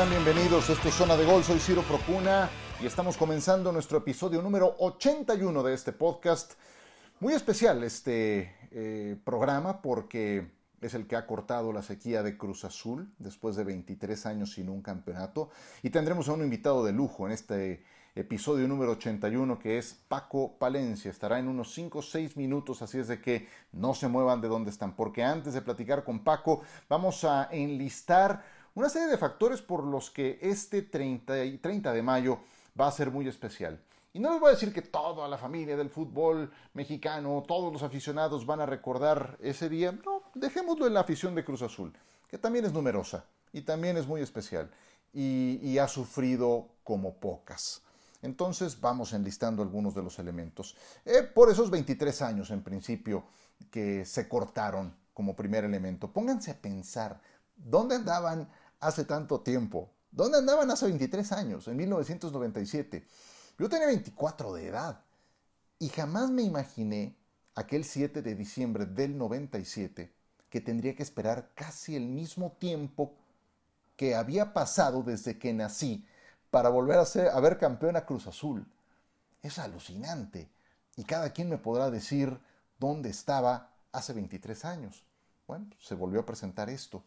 están? Bienvenidos. Esto es Zona de Gol. Soy Ciro Procuna y estamos comenzando nuestro episodio número 81 de este podcast. Muy especial este eh, programa porque es el que ha cortado la sequía de Cruz Azul después de 23 años sin un campeonato. Y tendremos a un invitado de lujo en este episodio número 81 que es Paco Palencia. Estará en unos 5 o 6 minutos, así es de que no se muevan de donde están, porque antes de platicar con Paco vamos a enlistar una serie de factores por los que este 30, 30 de mayo va a ser muy especial. Y no les voy a decir que toda la familia del fútbol mexicano, todos los aficionados van a recordar ese día. No, dejémoslo en la afición de Cruz Azul, que también es numerosa y también es muy especial y, ha sufrido como pocas. Entonces vamos enlistando algunos de los elementos. Eh, por esos 23 años en principio que se cortaron como primer elemento, pónganse a pensar, ¿dónde andaban hace tanto tiempo? ¿Dónde andaban hace 23 años, en 1997? Yo tenía 24 de edad y jamás me imaginé aquel 7 de diciembre del 97 que tendría que esperar casi el mismo tiempo que había pasado desde que nací para volver a, ser, a ver campeón a Cruz Azul. Es alucinante. Y cada quien me podrá decir dónde estaba hace 23 años. Bueno, se volvió a presentar esto.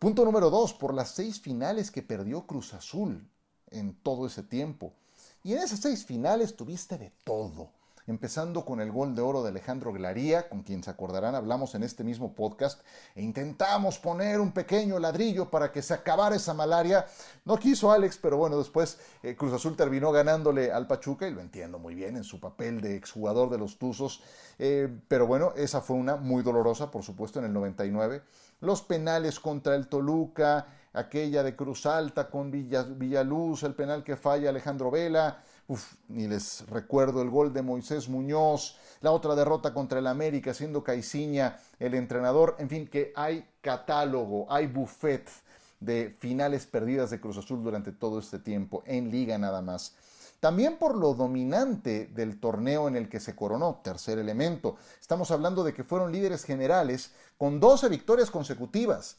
Punto número dos, por las seis finales que perdió Cruz Azul en todo ese tiempo. Y en esas seis finales tuviste de todo empezando con el gol de oro de Alejandro Glaría, con quien se acordarán hablamos en este mismo podcast, e intentamos poner un pequeño ladrillo para que se acabara esa malaria. No quiso Alex, pero bueno, después eh, Cruz Azul terminó ganándole al Pachuca, y lo entiendo muy bien en su papel de exjugador de los Tuzos, eh, pero bueno, esa fue una muy dolorosa, por supuesto, en el 99. Los penales contra el Toluca, aquella de Cruz Alta con Villaluz, el penal que falla Alejandro Vela, Uf, ni les recuerdo el gol de Moisés Muñoz, la otra derrota contra el América, siendo Caiciña el entrenador. En fin, que hay catálogo, hay buffet de finales perdidas de Cruz Azul durante todo este tiempo, en liga nada más. También por lo dominante del torneo en el que se coronó, tercer elemento. Estamos hablando de que fueron líderes generales con 12 victorias consecutivas.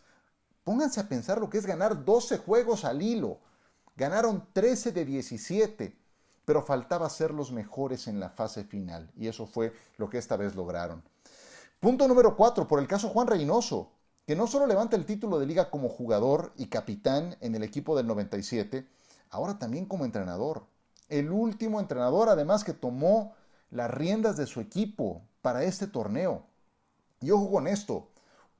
Pónganse a pensar lo que es ganar 12 juegos al hilo. Ganaron 13 de 17 pero faltaba ser los mejores en la fase final, y eso fue lo que esta vez lograron. Punto número 4, por el caso Juan Reynoso, que no solo levanta el título de liga como jugador y capitán en el equipo del 97, ahora también como entrenador. El último entrenador además que tomó las riendas de su equipo para este torneo. Y ojo con esto,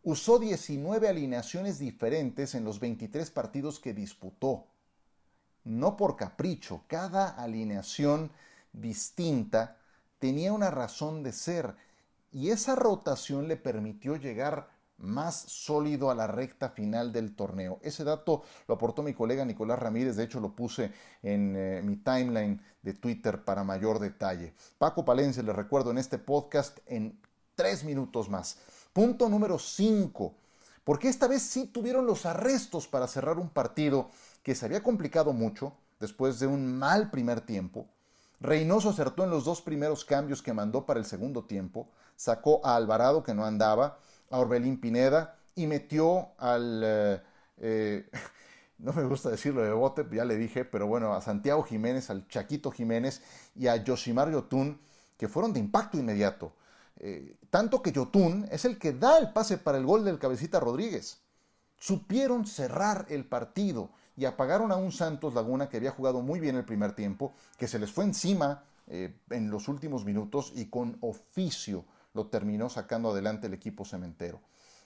usó 19 alineaciones diferentes en los 23 partidos que disputó no por capricho, cada alineación distinta tenía una razón de ser y esa rotación le permitió llegar más sólido a la recta final del torneo. Ese dato lo aportó mi colega Nicolás Ramírez, de hecho lo puse en eh, mi timeline de Twitter para mayor detalle. Paco Palencia, le recuerdo en este podcast en tres minutos más. Punto número 5 porque esta vez sí tuvieron los arrestos para cerrar un partido que se había complicado mucho después de un mal primer tiempo. Reynoso acertó en los dos primeros cambios que mandó para el segundo tiempo, sacó a Alvarado que no andaba, a Orbelín Pineda y metió al... Eh, eh, no me gusta decirlo de bote, ya le dije, pero bueno, a Santiago Jiménez, al Chaquito Jiménez y a Yoshimar Yotun, que fueron de impacto inmediato. Eh, tanto que Yotun es el que da el pase para el gol del cabecita Rodríguez. Supieron cerrar el partido y apagaron a un Santos Laguna que había jugado muy bien el primer tiempo, que se les fue encima en los últimos minutos y con oficio lo terminó sacando adelante el equipo cementero.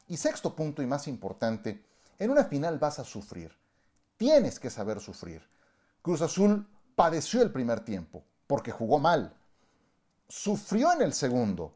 Y sexto punto y más importante, en una final vas a sufrir. Tienes que saber sufrir. Cruz Azul padeció el primer tiempo porque jugó mal. Sufrió en el segundo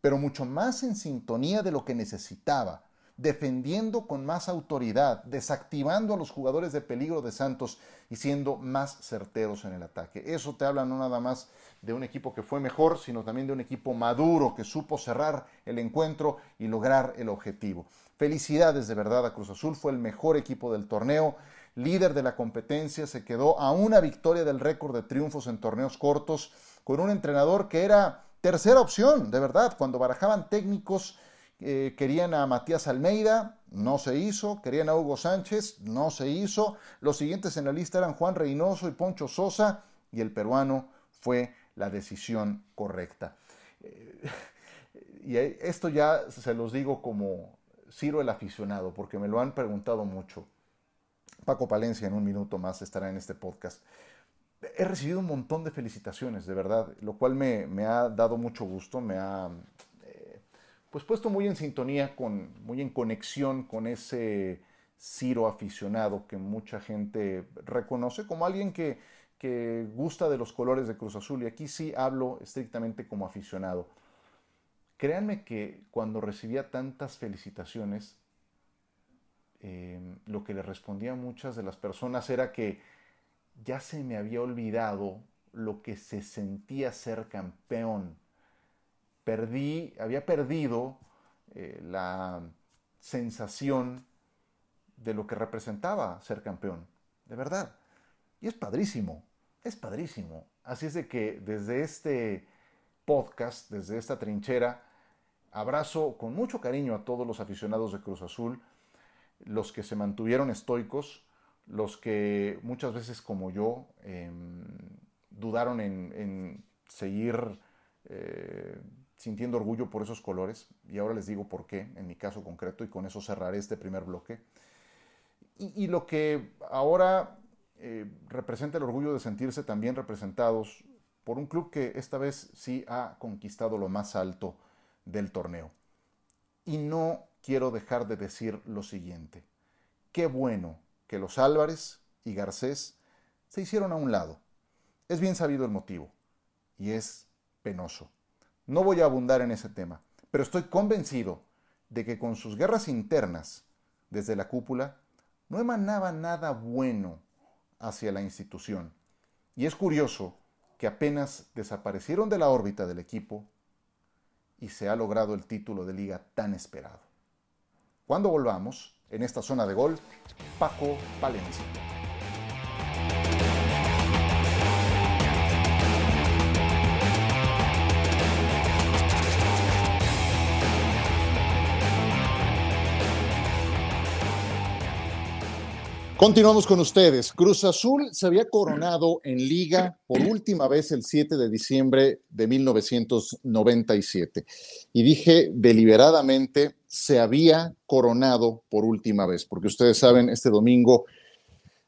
pero mucho más en sintonía de lo que necesitaba, defendiendo con más autoridad, desactivando a los jugadores de peligro de Santos y siendo más certeros en el ataque. Eso te habla no nada más de un equipo que fue mejor, sino también de un equipo maduro que supo cerrar el encuentro y lograr el objetivo. Felicidades de verdad a Cruz Azul, fue el mejor equipo del torneo, líder de la competencia, se quedó a una victoria del récord de triunfos en torneos cortos, con un entrenador que era tercera opción, de verdad, cuando barajaban técnicos eh, querían a Matías Almeida, no se hizo, querían a Hugo Sánchez, no se hizo, los siguientes en la lista eran Juan Reynoso y Poncho Sosa, y el peruano fue la decisión correcta. Eh, y esto ya se los digo como Ciro el aficionado, porque me lo han preguntado mucho. Paco Palencia en un minuto más estará en este podcast. He recibido un montón de felicitaciones, de verdad, lo cual me, ha dado mucho gusto, me ha pues puesto muy en sintonía, con, muy en conexión con ese Ciro aficionado que mucha gente reconoce como alguien que, que gusta de los colores de Cruz Azul. Y aquí sí hablo estrictamente como aficionado. Créanme que cuando recibía tantas felicitaciones, em, lo que le respondía a muchas de las personas era que ya se me había olvidado lo que se sentía ser campeón. Perdí, había perdido eh, la sensación de lo que representaba ser campeón, de verdad. Y es padrísimo, es padrísimo. Así es de que desde este podcast, desde esta trinchera, Abrazo con mucho cariño a todos los aficionados de Cruz Azul, los que se mantuvieron estoicos, los que muchas veces como yo em, dudaron en, seguir eh, sintiendo orgullo por esos colores, y ahora les digo por qué, en mi caso concreto, y con eso cerraré este primer bloque. Y, lo que ahora eh, representa el orgullo de sentirse también representados por un club que esta vez sí ha conquistado lo más alto del torneo. Y no quiero dejar de decir lo siguiente. Qué bueno que los Álvarez y Garcés se hicieron a un lado. Es bien sabido el motivo, y es penoso. No voy a abundar en ese tema, pero estoy convencido de que con sus guerras internas desde la cúpula no emanaba nada bueno hacia la institución. Y es curioso que apenas desaparecieron de la órbita del equipo y se ha logrado el título de liga tan esperado. Cuando volvamos, en esta zona de gol, Paco Palencia. Continuamos con ustedes. Cruz Azul se había coronado en liga por última vez el 7 de diciembre de 1997. Y dije deliberadamente se había coronado por última vez, porque ustedes saben, este domingo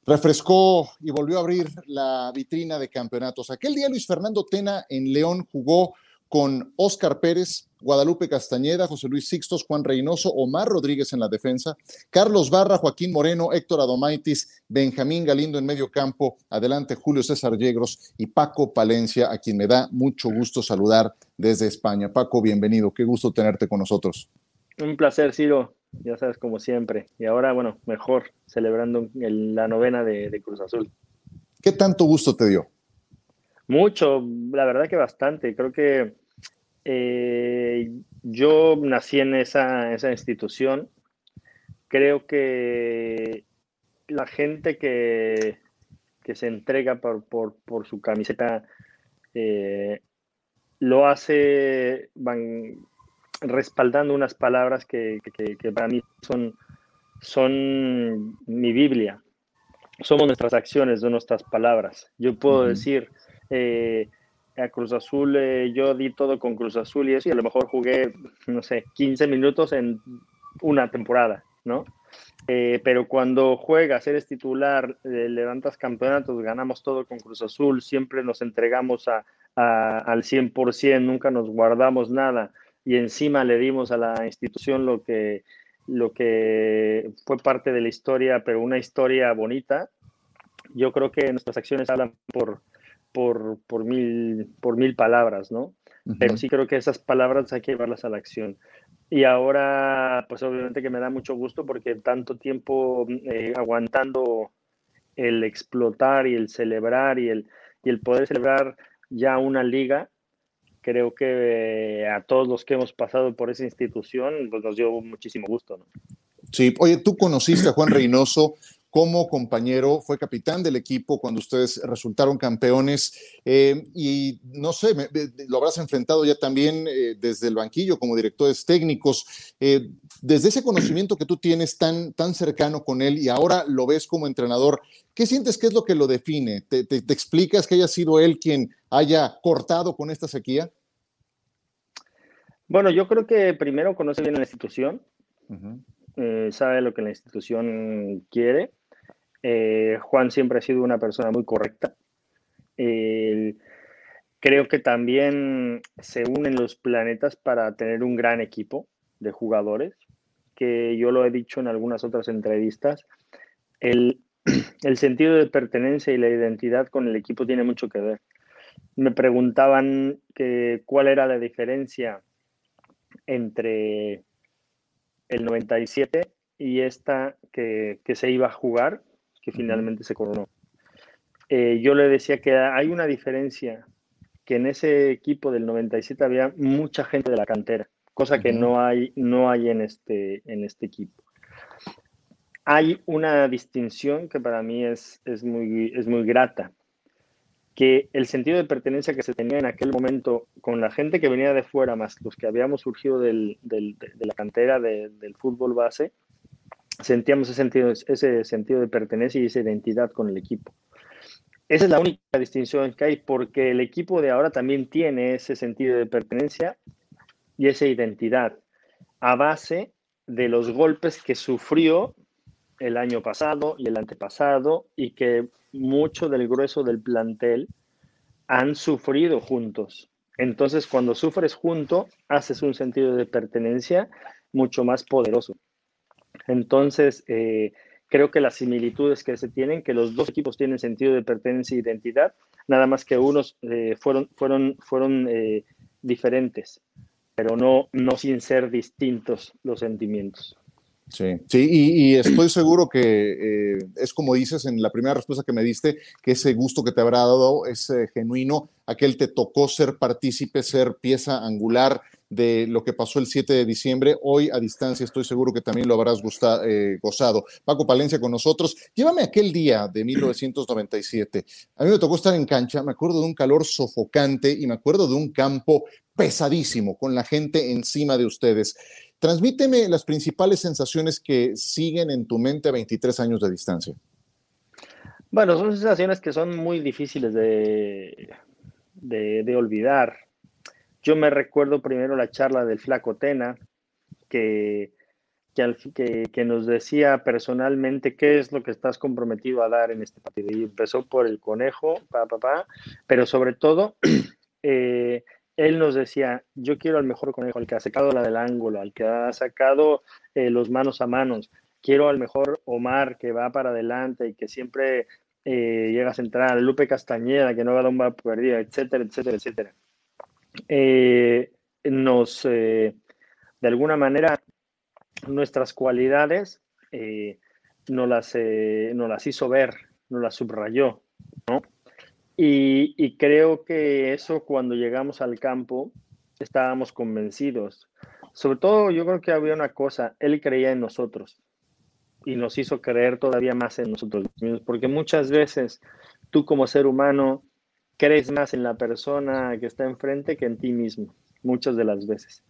refrescó y volvió a abrir la vitrina de campeonatos. Aquel día Luis Fernando Tena en León jugó con Oscar Pérez, Guadalupe Castañeda, José Luis Sixtos, Juan Reynoso, Omar Rodríguez en la defensa, Carlos Barra, Joaquín Moreno, Héctor Adomaitis, Benjamín Galindo en medio campo, adelante Julio César Yegros y Paco Palencia, a quien me da mucho gusto saludar desde España. Paco, bienvenido, qué gusto tenerte con nosotros. Un placer, Ciro, ya sabes, como siempre. Y ahora, bueno, mejor, celebrando la novena de Cruz Azul. ¿Qué tanto gusto te dio? Mucho, la verdad que bastante. Creo que eh, yo nací en esa, esa, institución. Creo que la gente que, que se entrega por, por, por su camiseta eh, lo hace van respaldando unas palabras que, que, para mí son, son mi Biblia. Somos nuestras acciones, no nuestras palabras. Yo puedo decir, eh, a Cruz Azul, eh, yo di todo con Cruz Azul y eso, y a lo mejor jugué, no sé, 15 minutos en una temporada, ¿no? Eh, pero cuando juegas, eres titular, levantas campeonatos, ganamos todo con Cruz Azul, siempre nos entregamos a, al 100%, nunca nos guardamos nada y encima le dimos a la institución lo que, lo que fue parte de la historia, pero una historia bonita. Yo creo que nuestras acciones hablan por, por, por, mil, por mil palabras, ¿no? Pero sí creo que esas palabras hay que llevarlas a la acción. Y ahora, pues obviamente que me da mucho gusto porque tanto tiempo eh, aguantando el explotar y el celebrar y el, y el poder celebrar ya una liga, creo que a todos los que hemos pasado por esa institución, pues nos dio muchísimo gusto, ¿no? Sí, oye, tú conociste a Juan Reynoso como compañero, fue capitán del equipo cuando ustedes resultaron campeones eh, y no sé, lo habrás enfrentado ya también eh, desde el banquillo como directores técnicos. Eh, desde ese conocimiento que tú tienes tan, tan cercano con él y ahora lo ves como entrenador, ¿qué sientes que es lo que lo define? ¿Te, explicas que haya sido él quien haya cortado con esta sequía? Bueno, yo creo que primero conoce bien la institución, sabe lo que la institución quiere eh, Juan siempre ha sido una persona muy correcta. creo que también se unen los planetas para tener un gran equipo de jugadores, que yo lo he dicho en algunas otras entrevistas. El, sentido de pertenencia y la identidad con el equipo tiene mucho que ver. Me preguntaban que, cuál era la diferencia entre el 97 y esta que, que se iba a jugar que finalmente se coronó. Eh, yo le decía que hay una diferencia, que en ese equipo del 97 había mucha gente de la cantera, cosa que no hay, no hay en, este, en este equipo. Hay una distinción que para mí es, es, muy, es muy grata, que el sentido de pertenencia que se tenía en aquel momento con la gente que venía de fuera, más los que habíamos surgido del, del, de, la cantera del fútbol base, sentíamos ese sentido, ese sentido de pertenencia y esa identidad con el equipo. Esa es la única distinción que hay, porque el equipo de ahora también tiene ese sentido de pertenencia y esa identidad a base de los golpes que sufrió el año pasado y el antepasado y que mucho del grueso del plantel han sufrido juntos. Entonces, cuando sufres junto, haces un sentido de pertenencia mucho más poderoso. Entonces, eh, creo que las similitudes que se tienen, que los dos equipos tienen sentido de pertenencia e identidad, nada más que unos eh, fueron, fueron, fueron eh, diferentes, pero no, no sin ser distintos los sentimientos. Sí, sí, y, estoy seguro que es como dices en la primera respuesta que me diste, que ese gusto que te habrá dado es genuino, aquel te tocó ser partícipe, ser pieza angular de lo que pasó el 7 de diciembre. Hoy a distancia estoy seguro que también lo habrás eh, gozado. Paco Palencia con nosotros. Llévame aquel día de 1997. A mí me tocó estar en cancha, me acuerdo de un calor sofocante y me acuerdo de un campo pesadísimo con la gente encima de ustedes. Transmíteme las principales sensaciones que siguen en tu mente a 23 años de distancia. Bueno, son sensaciones que son muy difíciles de, de olvidar yo me recuerdo primero la charla del Flaco Tena, que, que, nos decía personalmente qué es lo que estás comprometido a dar en este partido. Y empezó por el conejo, pa, pa, pero sobre todo, eh, él nos decía, yo quiero al mejor conejo, al que ha sacado la del ángulo, al que ha sacado eh, los manos a manos. Quiero al mejor Omar que va para adelante y que siempre eh, llega a centrar, Lupe Castañeda que no va a dar un perdido, etcétera, etcétera, etcétera. Eh, nos, eh, de alguna manera, nuestras cualidades eh, nos, las, las hizo ver, nos las subrayó, ¿no? Y, y, creo que eso cuando llegamos al campo estábamos convencidos. Sobre todo yo creo que había una cosa, él creía en nosotros y nos hizo creer todavía más en nosotros mismos, porque muchas veces tú como ser humano crees más en la persona que está enfrente que en ti mismo, muchas de las veces.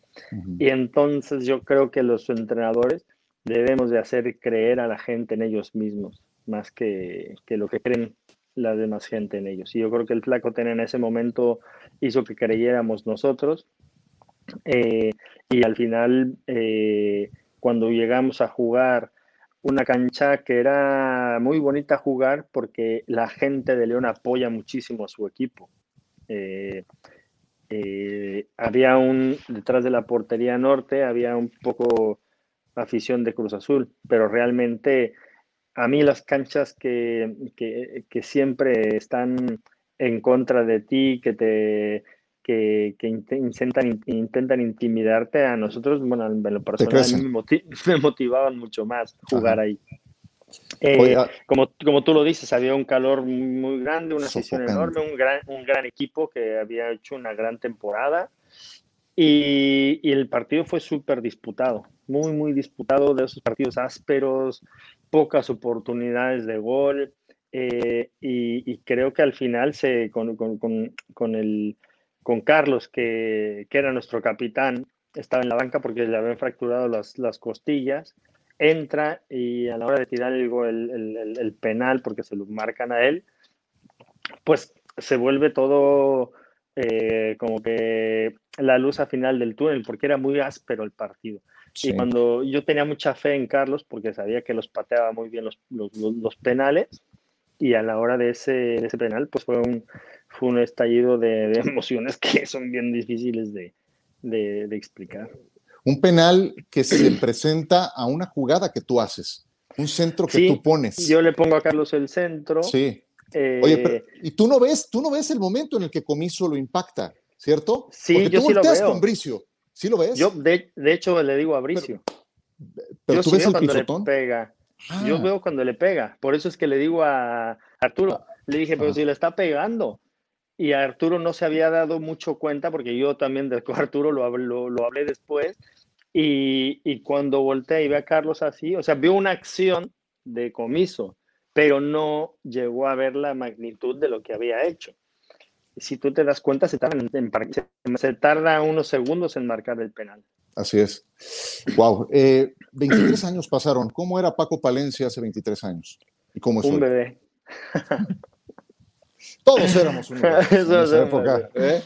Y entonces yo creo que los entrenadores debemos de hacer creer a la gente en ellos mismos, más que, que lo que creen la demás gente en ellos. Y yo creo que el flaco ten en ese momento hizo que creyéramos nosotros. Eh, y al final, eh, cuando llegamos a jugar una cancha que era muy bonita jugar porque la gente de León apoya muchísimo a su equipo. Eh, eh, había un, detrás de la portería norte, había un poco afición de Cruz Azul, pero realmente a mí las canchas que, que siempre están en contra de ti, que te que, intentan, intentan intimidarte a nosotros, bueno, en lo personal me, motivaban mucho más jugar ahí. Eh, como, como tú lo dices, había un calor muy grande, una sesión enorme, un gran, un gran equipo que había hecho una gran temporada y, y el partido fue súper disputado, muy, muy disputado, de esos partidos ásperos pocas oportunidades de gol. Eh, y, creo que al final se, con, con, el, con Carlos, que, que, era nuestro capitán, estaba en la banca porque le habían fracturado las, las costillas, entra y a la hora de tirar el, el, el, penal, porque se lo marcan a él, pues se vuelve todo eh, como que la luz a final del túnel, porque era muy áspero el partido. Y cuando yo tenía mucha fe en Carlos, porque sabía que los pateaba muy bien los, los, los penales, y a la hora de ese, de ese penal, pues fue un, fue un estallido de, de emociones que son bien difíciles de, de, de, explicar. Un penal que se presenta a una jugada que tú haces, un centro que tú pones. Yo le pongo a Carlos el centro. Sí. Eh, Oye, pero, y tú no ves, tú no ves el momento en el que Comiso lo impacta, ¿cierto? Sí, Porque yo tú sí lo veo. con Bricio. ¿Sí lo ves? Yo, de, de hecho, le digo a Bricio. Pero, tú ves el pisotón. pega. Yo ah. veo cuando le pega. Por eso es que le digo a Arturo, le dije, pero si le está pegando. Y a Arturo no se había dado mucho cuenta, porque yo también de Arturo lo, lo, lo hablé después. Y, y, cuando volteé y ve a Carlos así, o sea, vio una acción de comiso, pero no llegó a ver la magnitud de lo que había hecho. Si tú te das cuenta, se tarda, en, se tarda unos segundos en marcar el penal. Así es. Wow. Eh, 23 años pasaron. ¿Cómo era Paco Palencia hace 23 años? ¿Y cómo es Un bebé. Todos éramos un bebé en esa época. ¿eh?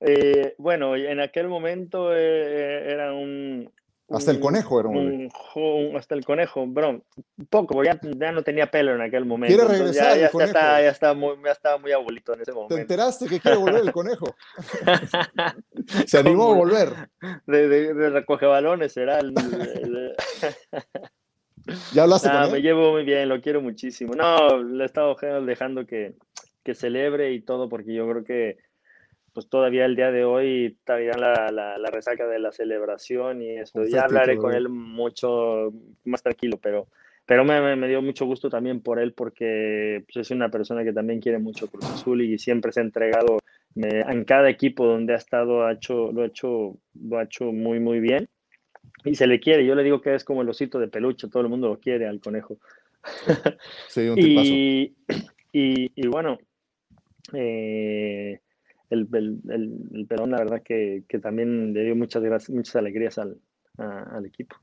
Eh, bueno, en aquel momento eh, era un, hasta el conejo era un, un, Hasta el conejo, bro. Poco, porque ya, no tenía pelo en aquel momento. Quiere regresar ya, el conejo. Está, ya, estaba muy, ya estaba muy abuelito en ese momento. ¿Te enteraste que quiere volver el conejo? Se animó a volver. De, de, de recoge balones, será el... ¿Ya hablaste nah, con él? Me llevo muy bien, lo quiero muchísimo. No, le he estado dejando que, que celebre y todo, porque yo creo que pues todavía el día de hoy todavía la, la, la resaca de la celebración y eso. Ya hablaré con él mucho más tranquilo, pero, pero me, me, dio mucho gusto también por él porque pues, es una persona que también quiere mucho Cruz Azul y siempre se ha entregado me, en cada equipo donde ha estado, ha hecho, lo, ha hecho, lo ha hecho muy, muy bien. Y se le quiere, yo le digo que es como el osito de peluche, todo el mundo lo quiere al conejo. Sí, un y, y, y, bueno, eh, el, el, el, Perón, la verdad que, que, también le dio muchas, gracias, muchas alegrías al, a, al equipo.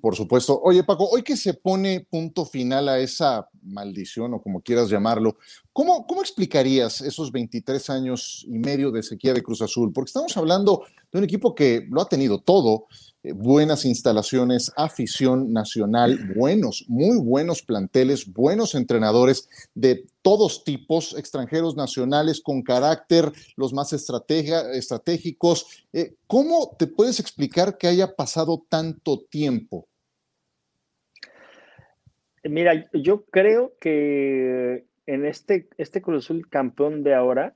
Por supuesto. Oye, Paco, hoy que se pone punto final a esa maldición o como quieras llamarlo, ¿cómo, cómo explicarías esos 23 años y medio de sequía de Cruz Azul? Porque estamos hablando de un equipo que lo ha tenido todo, eh, buenas instalaciones, afición nacional, buenos, muy buenos planteles, buenos entrenadores de todos tipos, extranjeros nacionales con carácter, los más estratégicos. Eh, ¿Cómo te puedes explicar que haya pasado tanto tiempo? Mira, yo creo que en este, este Cruz Azul campeón de ahora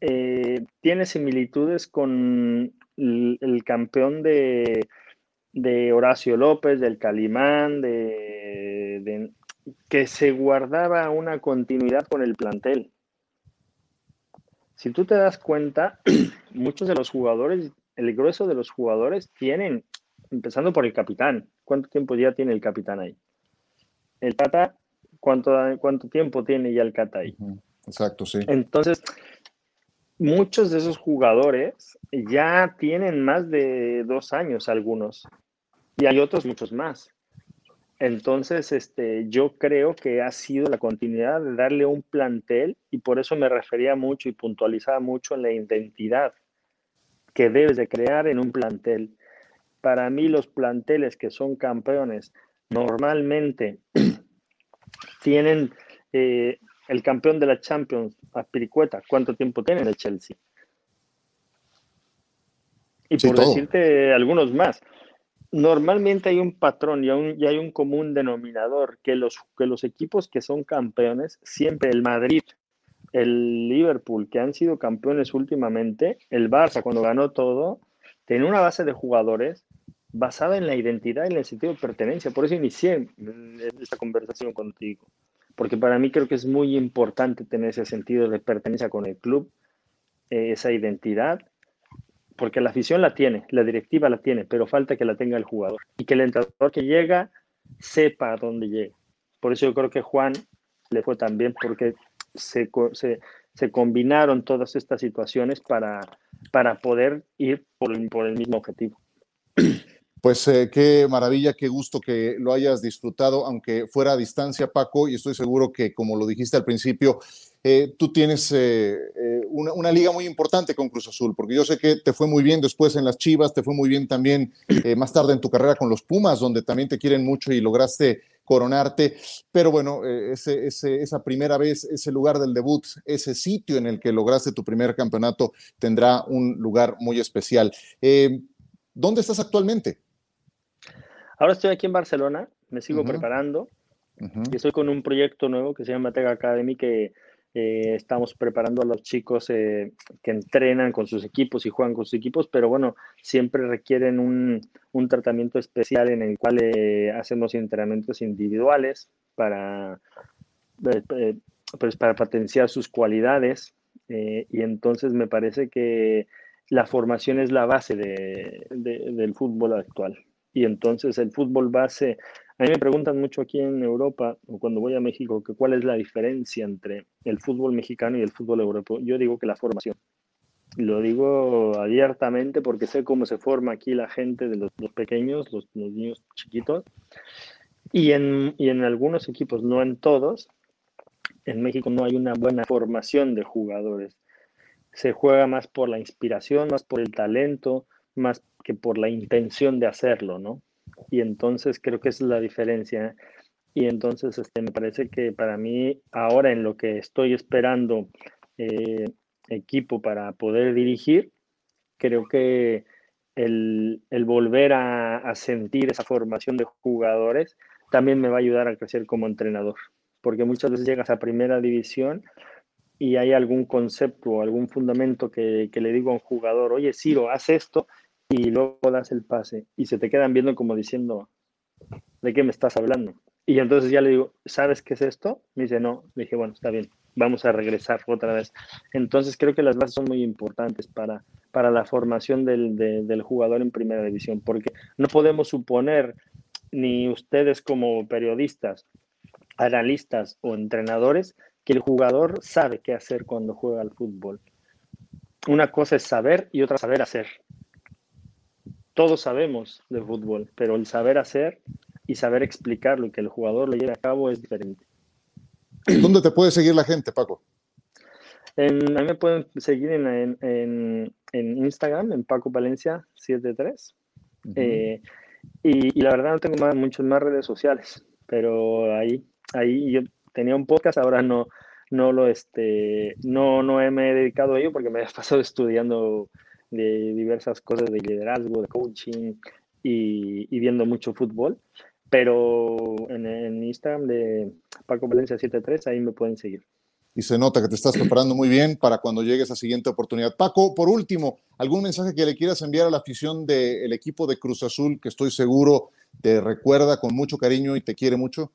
eh, tiene similitudes con el, campeón de, de, Horacio López, del Calimán, de, de, que se guardaba una continuidad con el plantel. Si tú te das cuenta, muchos de los jugadores, el grueso de los jugadores tienen, empezando por el capitán, ¿cuánto tiempo ya tiene el capitán ahí? El Cata, ¿cuánto, cuánto tiempo tiene ya el Cata ahí? Exacto, sí. Entonces, muchos de esos jugadores ya tienen más de dos años algunos y hay otros muchos más. Entonces, este, yo creo que ha sido la continuidad de darle un plantel y por eso me refería mucho y puntualizaba mucho en la identidad que debes de crear en un plantel. Para mí los planteles que son campeones normalmente tienen eh, el campeón de la Champions, a Piricueta, ¿cuánto tiempo tiene el Chelsea? Y por decirte algunos más, normalmente hay un patrón y, un, y, hay un común denominador, que los, que los equipos que son campeones, siempre el Madrid, el Liverpool, que han sido campeones últimamente, el Barça cuando ganó todo, tenía una base de jugadores basada en la identidad y en el sentido de pertenencia. Por eso inicié esta conversación contigo porque para mí creo que es muy importante tener ese sentido de pertenencia con el club, eh, esa identidad, porque la afición la tiene, la directiva la tiene, pero falta que la tenga el jugador y que el entrenador que llega sepa a dónde llega. Por eso yo creo que Juan le fue tan bien, porque se, se, combinaron todas estas situaciones para, para poder ir por, por el mismo objetivo. Pues eh, qué maravilla, qué gusto que lo hayas disfrutado, aunque fuera a distancia, Paco, y estoy seguro que, como lo dijiste al principio, eh, tú tienes eh, una, liga muy importante con Cruz Azul, porque yo sé que te fue muy bien después en las Chivas, te fue muy bien también más tarde en tu carrera con los Pumas, donde también te quieren mucho y lograste coronarte, pero bueno, ese, esa primera vez, ese lugar del debut, ese sitio en el que lograste tu primer campeonato tendrá un lugar muy especial. ¿Dónde estás actualmente? Ahora estoy aquí en Barcelona, me sigo preparando y estoy con un proyecto nuevo que se llama Tega Academy que eh, estamos preparando a los chicos eh, que entrenan con sus equipos y juegan con sus equipos, pero bueno, siempre requieren un, un tratamiento especial en el cual eh, hacemos entrenamientos individuales para, pues para potenciar sus cualidades y entonces me parece que la formación es la base de, del fútbol actual y entonces el fútbol base, a mí me preguntan mucho aquí en Europa o cuando voy a México que cuál es la diferencia entre el fútbol mexicano y el fútbol europeo. Yo digo que la formación. Lo digo abiertamente porque sé cómo se forma aquí la gente de los, pequeños, los, niños chiquitos. Y en, y en algunos equipos, no en todos, en México no hay una buena formación de jugadores. Se juega más por la inspiración, más por el talento, más que por la intención de hacerlo, ¿no? Y entonces creo que esa es la diferencia. Y entonces este, me parece que para mí, ahora en lo que estoy esperando eh, equipo para poder dirigir, creo que el, volver a, a, sentir esa formación de jugadores también me va a ayudar a crecer como entrenador. Porque muchas veces llegas a primera división y hay algún concepto o algún fundamento que, que, le digo a un jugador, oye, Ciro, haz esto, y luego das el pase y se te quedan viendo como diciendo, ¿de qué me estás hablando? Y entonces ya le digo, ¿sabes qué es esto? Me dice, no. Le dije, bueno, está bien, vamos a regresar otra vez. Entonces creo que las bases son muy importantes para, para la formación del, del jugador en primera división, porque no podemos suponer, ni ustedes como periodistas, analistas o entrenadores, que el jugador sabe qué hacer cuando juega al fútbol. Una cosa es saber y otra saber hacer todos sabemos de fútbol, pero el saber hacer y saber explicar lo que el jugador le lleva a cabo es diferente. ¿Dónde te puede seguir la gente, Paco? En, a mí me pueden seguir en, en, en Instagram, en Paco Valencia 73. Eh, y, y, la verdad no tengo más, muchas más redes sociales, pero ahí, ahí yo tenía un podcast, ahora no, no lo este, no, no me he dedicado a ello porque me he pasado estudiando de diversas cosas de liderazgo, de coaching y, viendo mucho fútbol. Pero en, en Instagram de Paco Valencia 73, ahí me pueden seguir. Y se nota que te estás preparando muy bien para cuando llegue esa siguiente oportunidad. Paco, por último, ¿algún mensaje que le quieras enviar a la afición del equipo de Cruz Azul, que estoy seguro te recuerda con mucho cariño y te quiere mucho?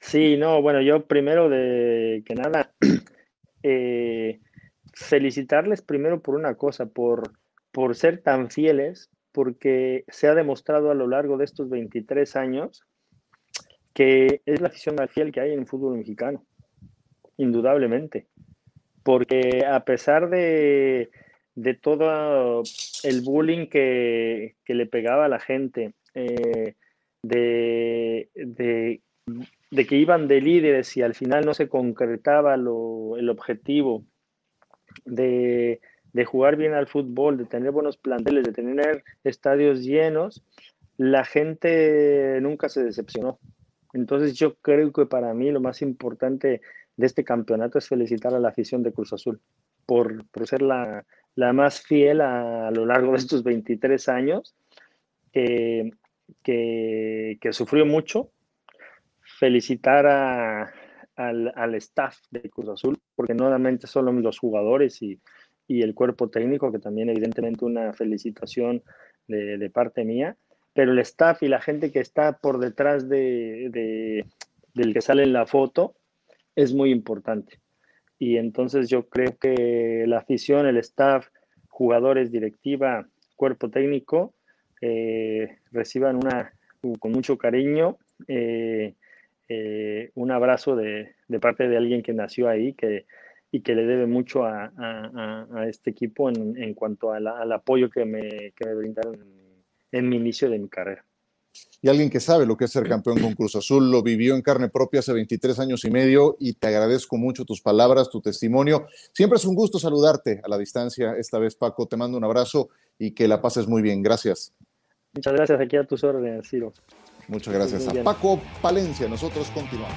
Sí, no, bueno, yo primero de que nada, eh, felicitarles primero por una cosa, por, por ser tan fieles, porque se ha demostrado a lo largo de estos 23 años que es la afición más fiel que hay en el fútbol mexicano, indudablemente. Porque a pesar de, de todo el bullying que, que, le pegaba a la gente, eh, de, de, de, que iban de líderes y al final no se concretaba el objetivo, de, jugar bien al fútbol, de tener buenos planteles, de tener estadios llenos, la gente nunca se decepcionó. Entonces yo creo que para mí lo más importante de este campeonato es felicitar a la afición de Cruz Azul por, ser la, más fiel a, lo largo de estos 23 años, que, que sufrió mucho. Felicitar a, al, staff de Cruz Azul, porque no solamente son los jugadores y, el cuerpo técnico, que también evidentemente una felicitación de, parte mía, pero el staff y la gente que está por detrás de, del que sale en la foto es muy importante. Y entonces yo creo que la afición, el staff, jugadores, directiva, cuerpo técnico, eh, reciban una, con mucho cariño eh, abrazo de, parte de alguien que nació ahí que, y que le debe mucho a, este equipo en, cuanto al apoyo que me, que me brindaron en mi inicio de mi carrera y alguien que sabe lo que es ser campeón con Cruz Azul, lo vivió en carne propia hace 23 años y medio y te agradezco mucho tus palabras, tu testimonio. Siempre es un gusto saludarte a la distancia. Esta vez, Paco, te mando un abrazo y que la pases muy bien. Gracias. Muchas gracias. Aquí a tus órdenes, Ciro. Muchas gracias a Paco Palencia. Nosotros continuamos.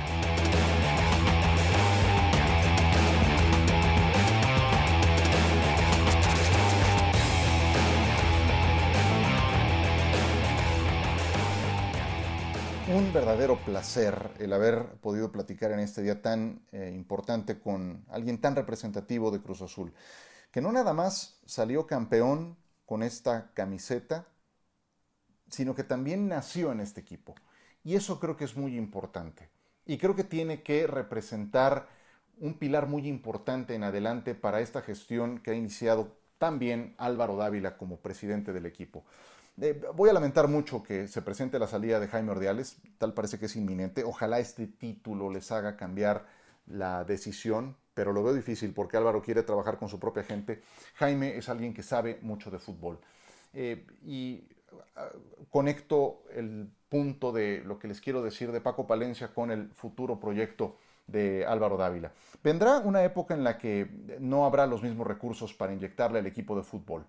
un verdadero placer el haber podido platicar en este día tan eh, importante con alguien tan representativo de Cruz Azul, que no nada más salió campeón con esta camiseta, sino que también nació en este equipo. Y eso creo que es muy importante. Y creo que tiene que representar un pilar muy importante en adelante para esta gestión que ha iniciado también Álvaro Dávila como presidente del equipo. Eh, voy a lamentar mucho que se presente la salida de Jaime Ordiales, tal parece que es inminente. Ojalá este título les haga cambiar la decisión, pero lo veo difícil porque Álvaro quiere trabajar con su propia gente. Jaime es alguien que sabe mucho de fútbol. Eh, y conecto el punto de lo que les quiero decir de Paco Palencia con el futuro proyecto de Álvaro Dávila. Vendrá una época en la que no habrá los mismos recursos para inyectarle al equipo de fútbol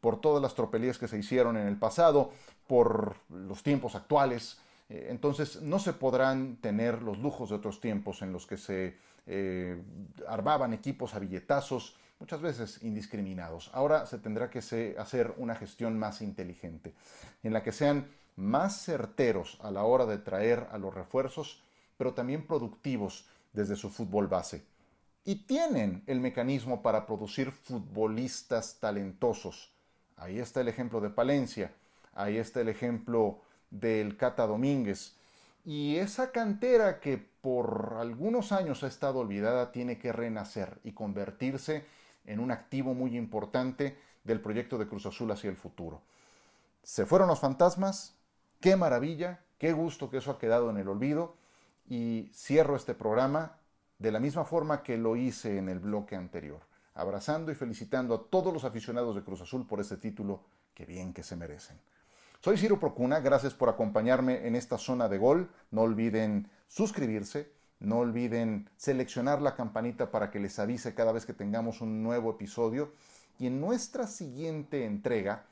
por todas las tropelías que se hicieron en el pasado, por los tiempos actuales. Eh, entonces no se podrán tener los lujos de otros tiempos en los que se eh, armaban equipos a billetazos, muchas veces indiscriminados. Ahora se tendrá que hacer una gestión más inteligente, en la que sean más certeros a la hora de traer a los refuerzos, pero también productivos desde su fútbol base. Y tienen el mecanismo para producir futbolistas talentosos Ahí está el ejemplo de Palencia, ahí está el ejemplo del Cata Domínguez. Y esa cantera que por algunos años ha estado olvidada tiene que renacer y convertirse en un activo muy importante del proyecto de Cruz Azul hacia el futuro. Se fueron los fantasmas, qué maravilla, qué gusto que eso ha quedado en el olvido y cierro este programa de la misma forma que lo hice en el bloque anterior abrazando y felicitando a todos los aficionados de Cruz Azul por este título que bien que se merecen. Soy Ciro Procuna, gracias por acompañarme en esta zona de gol. No olviden suscribirse, no olviden seleccionar la campanita para que les avise cada vez que tengamos un nuevo episodio. Y en nuestra siguiente entrega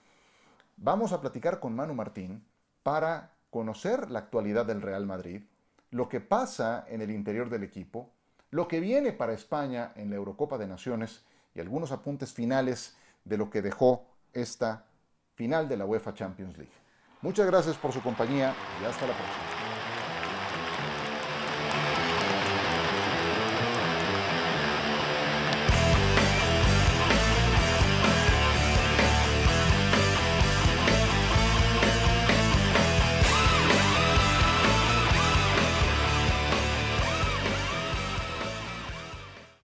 vamos a platicar con Manu Martín para conocer la actualidad del Real Madrid, lo que pasa en el interior del equipo, lo que viene para España en la Eurocopa de Naciones y algunos apuntes finales de lo que dejó esta final de la UEFA Champions League. Muchas gracias por su compañía y hasta la próxima.